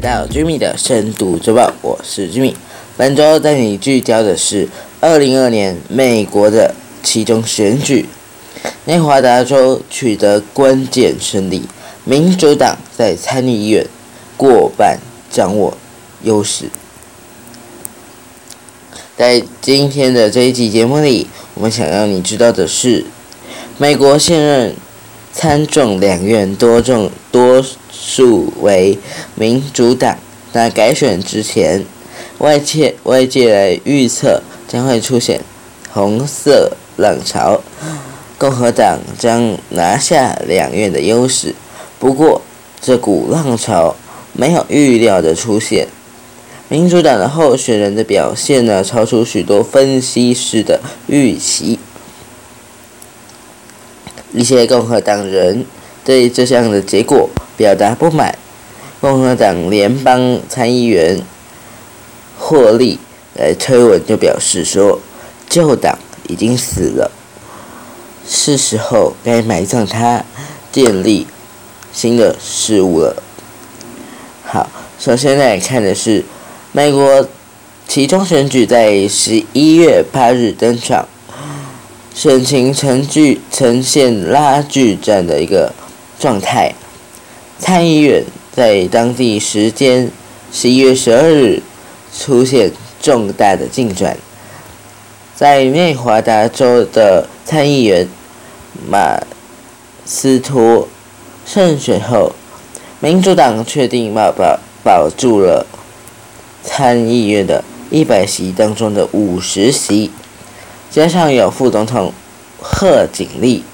到 Jimmy 的深度周报，我是 Jimmy。本周带你聚焦的是二零二年美国的其中选举，内华达州取得关键胜利，民主党在参议院过半掌握优势。在今天的这一集节目里，我们想要你知道的是，美国现任。参众两院多众多数为民主党，在改选之前，外界外界来预测将会出现红色浪潮，共和党将拿下两院的优势。不过，这股浪潮没有预料的出现，民主党的候选人的表现呢，超出许多分析师的预期。一些共和党人对这项的结果表达不满。共和党联邦参议员霍利来推文就表示说：“旧党已经死了，是时候该埋葬它，建立新的事物了。”好，首先来看的是美国其中选举在十一月八日登场。选情呈具呈现拉锯战的一个状态。参议院在当地时间十一月十二日出现重大的进展，在内华达州的参议员马斯托胜选后，民主党确定保保保住了参议院的一百席当中的五十席。加上有副总统贺锦丽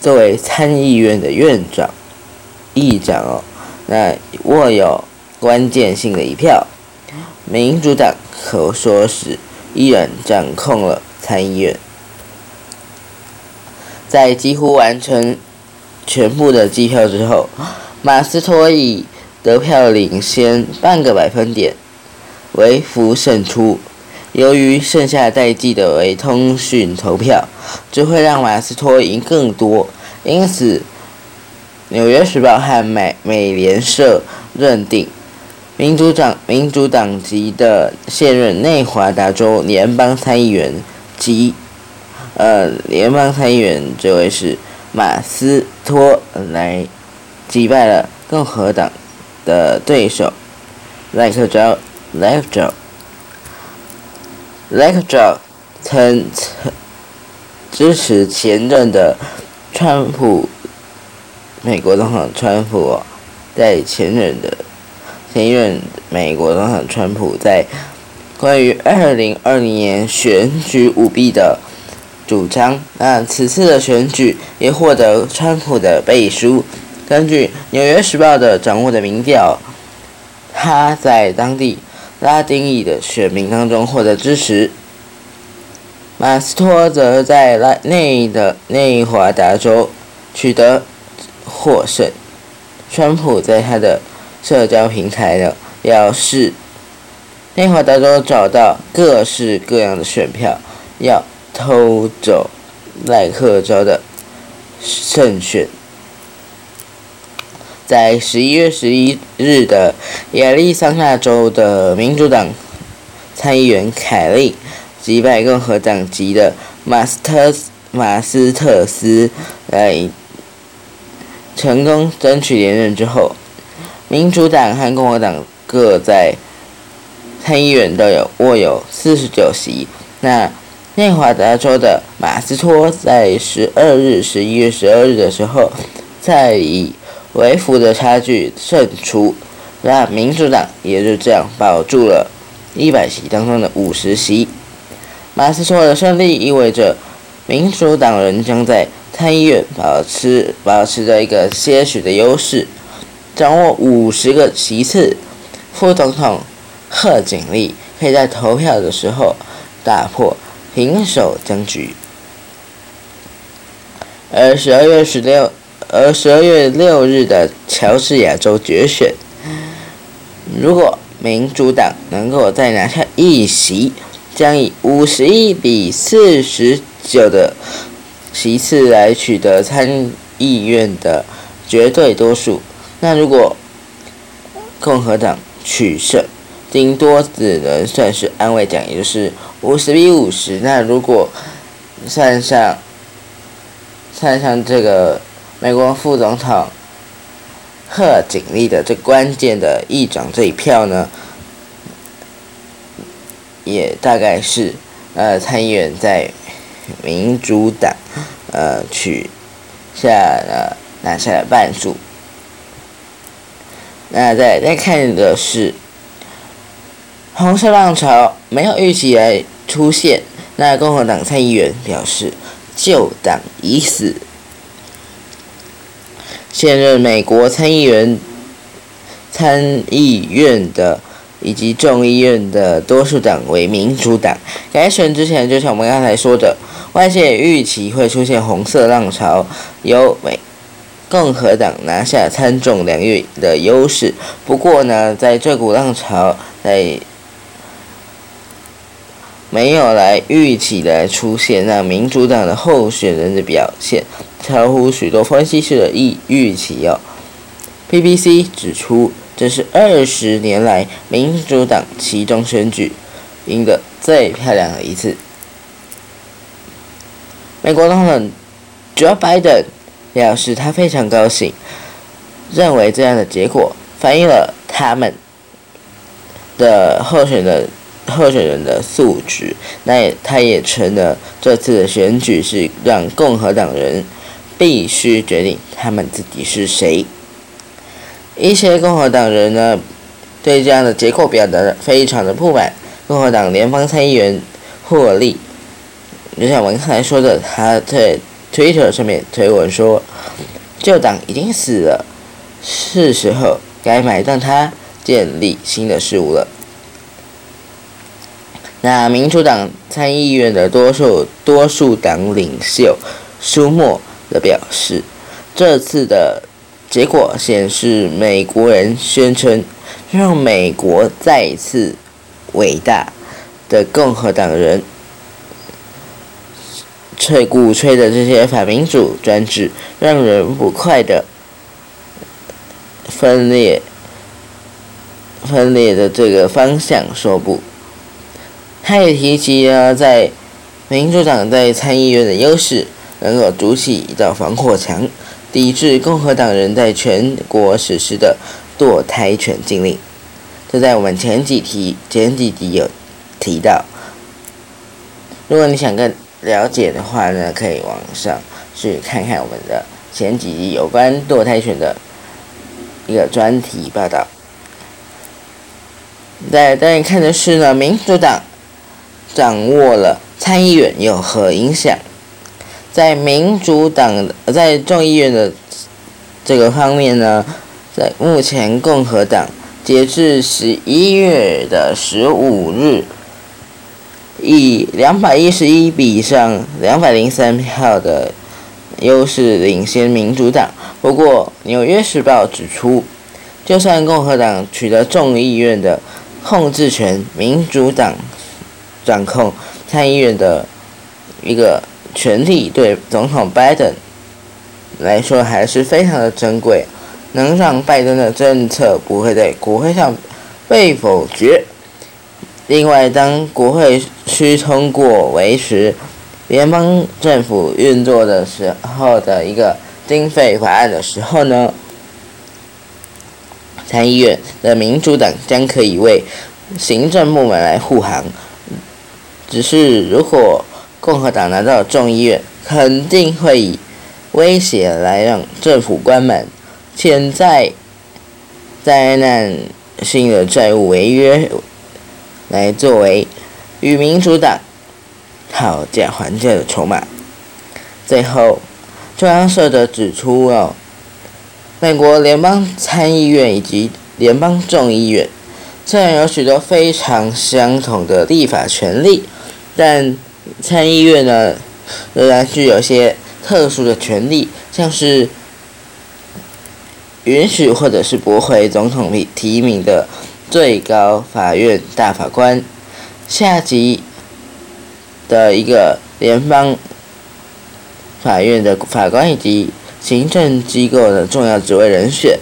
作为参议院的院长、议长哦，那握有关键性的一票，民主党可说是依然掌控了参议院。在几乎完成全部的计票之后，马斯托以得票领先半个百分点，微服胜出。由于剩下待计的为通讯投票，只会让马斯托赢更多，因此《纽约时报》和美美联社认定，民主党民主党籍的现任内华达州联邦参议员及呃联邦参议员这位是马斯托来击败了共和党的对手赖克州莱克州。莱克州曾曾支持前任的川普，美国总统川普在前任的前任美国总统川普在关于二零二零年选举舞弊的主张。那此次的选举也获得川普的背书。根据《纽约时报》的掌握的民调，他在当地。拉丁裔的选民当中获得支持，马斯托则在拉内的内华达州取得获胜。川普在他的社交平台呢表示，内华达州找到各式各样的选票，要偷走赖克州的胜选。在十一月十一日的亚利桑那州的民主党参议员凯利击败共和党籍的马斯特马斯特斯来成功争取连任之后，民主党和共和党各在参议院都有握有四十九席。那内华达州的马斯托在十二日十一月十二日的时候，在以微幅的差距胜出，那民主党也就这样保住了一百席当中的五十席。马斯托的胜利意味着民主党人将在参议院保持保持着一个些许的优势，掌握五十个席次。副总统贺锦丽可以在投票的时候打破平手僵局。而十二月十六。而十二月六日的乔治亚州决选，如果民主党能够再拿下一席，将以五十一比四十九的席次来取得参议院的绝对多数。那如果共和党取胜，顶多只能算是安慰奖，也就是五十比五十。那如果算上算上这个美国副总统贺锦丽的最关键的议长这一票呢，也大概是呃参议员在民主党呃取下了拿下了半数。那再再看的是红色浪潮没有预期来出现，那共和党参议员表示旧党已死。现任美国参议员、参议院的以及众议院的多数党为民主党。改选之前，就像我们刚才说的，外界预期会出现红色浪潮，由美。共和党拿下参众两院的优势，不过呢，在这股浪潮在没有来预期的出现，让民主党的候选人的表现超乎许多分析师的意预期哦。BBC 指出，这是二十年来民主党其中选举赢得最漂亮的一次。美国总统 Joe Biden。表示他非常高兴，认为这样的结果反映了他们的候选人候选人的素质。那也，他也承认这次的选举是让共和党人必须决定他们自己是谁。一些共和党人呢，对这样的结构表达的非常的不满。共和党联邦参议员霍利，就像我刚才说的，他在。Twitter 上面推文说，旧党已经死了，是时候该埋葬它，建立新的事物了。那民主党参议院的多数多数党领袖舒默的表示，这次的结果显示，美国人宣称让美国再一次伟大的共和党人。吹鼓吹的这些反民主专制，让人不快的分裂、分裂的这个方向说不。他也提及了在民主党在参议院的优势，能够筑起一道防火墙，抵制共和党人在全国实施的堕胎权禁令。这在我们前几题、前几集有提到。如果你想更了解的话呢，可以往上去看看我们的前几集有关堕胎权的一个专题报道。在当你看的是呢，民主党掌握了参议院有何影响？在民主党在众议院的这个方面呢，在目前共和党截至十一月的十五日。以两百一十一比上两百零三票的优势领先民主党。不过，《纽约时报》指出，就算共和党取得众议院的控制权，民主党掌控参议院的一个权力，对总统拜登来说还是非常的珍贵，能让拜登的政策不会在国会上被否决。另外，当国会需通过维持联邦政府运作的时候的一个经费法案的时候呢，参议院的民主党将可以为行政部门来护航。只是如果共和党拿到众议院，肯定会以威胁来让政府关门，潜在灾难性的债务违约。来作为与民主党讨价还价的筹码。最后，中央社的指出哦，美国联邦参议院以及联邦众议院虽然有许多非常相同的立法权利，但参议院呢仍然具有些特殊的权利，像是允许或者是驳回总统提提名的。最高法院大法官，下级的一个联邦法院的法官以及行政机构的重要职位人选。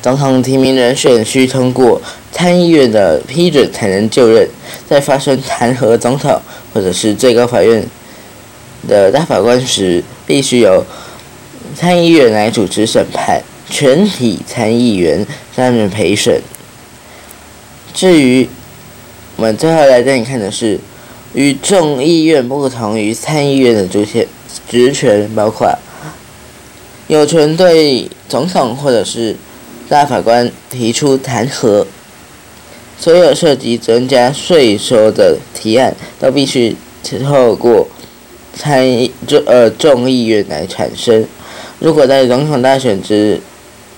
总统提名人选需通过参议院的批准才能就任。在发生弹劾总统或者是最高法院的大法官时，必须由参议院来主持审判，全体参议员担任陪审。至于我们最后来带你看的是，与众议院不同于参议院的主权职权，包括有权对总统或者是大法官提出弹劾，所有涉及增加税收的提案都必须透过参议众呃众议院来产生。如果在总统大选之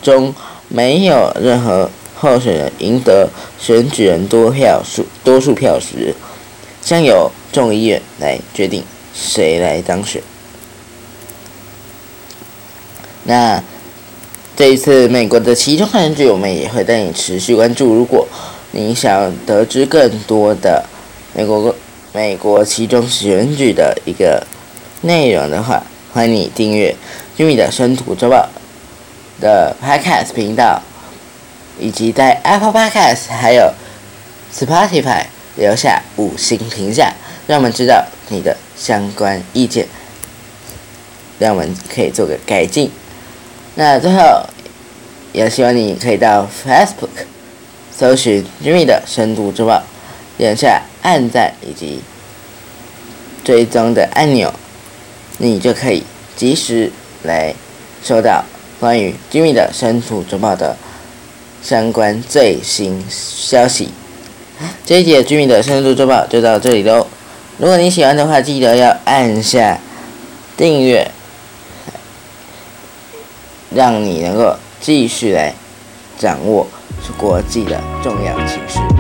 中没有任何候选人赢得选举人多票数多数票时，将由众议院来决定谁来当选。那这一次美国的其中选举，我们也会带你持续关注。如果你想得知更多的美国美国其中选举的一个内容的话，欢迎你订阅 Jimmy 的深土周报的 Podcast 频道。以及在 Apple Podcast 还有 Spotify 留下五星评价，让我们知道你的相关意见，让我们可以做个改进。那最后，也希望你可以到 Facebook 搜寻居民的深度之报，点下按赞以及追踪的按钮，你就可以及时来收到关于居民的深度之报的。相关最新消息，这一节居民的深度周报就到这里喽。如果你喜欢的话，记得要按下订阅，让你能够继续来掌握是国际的重要情势。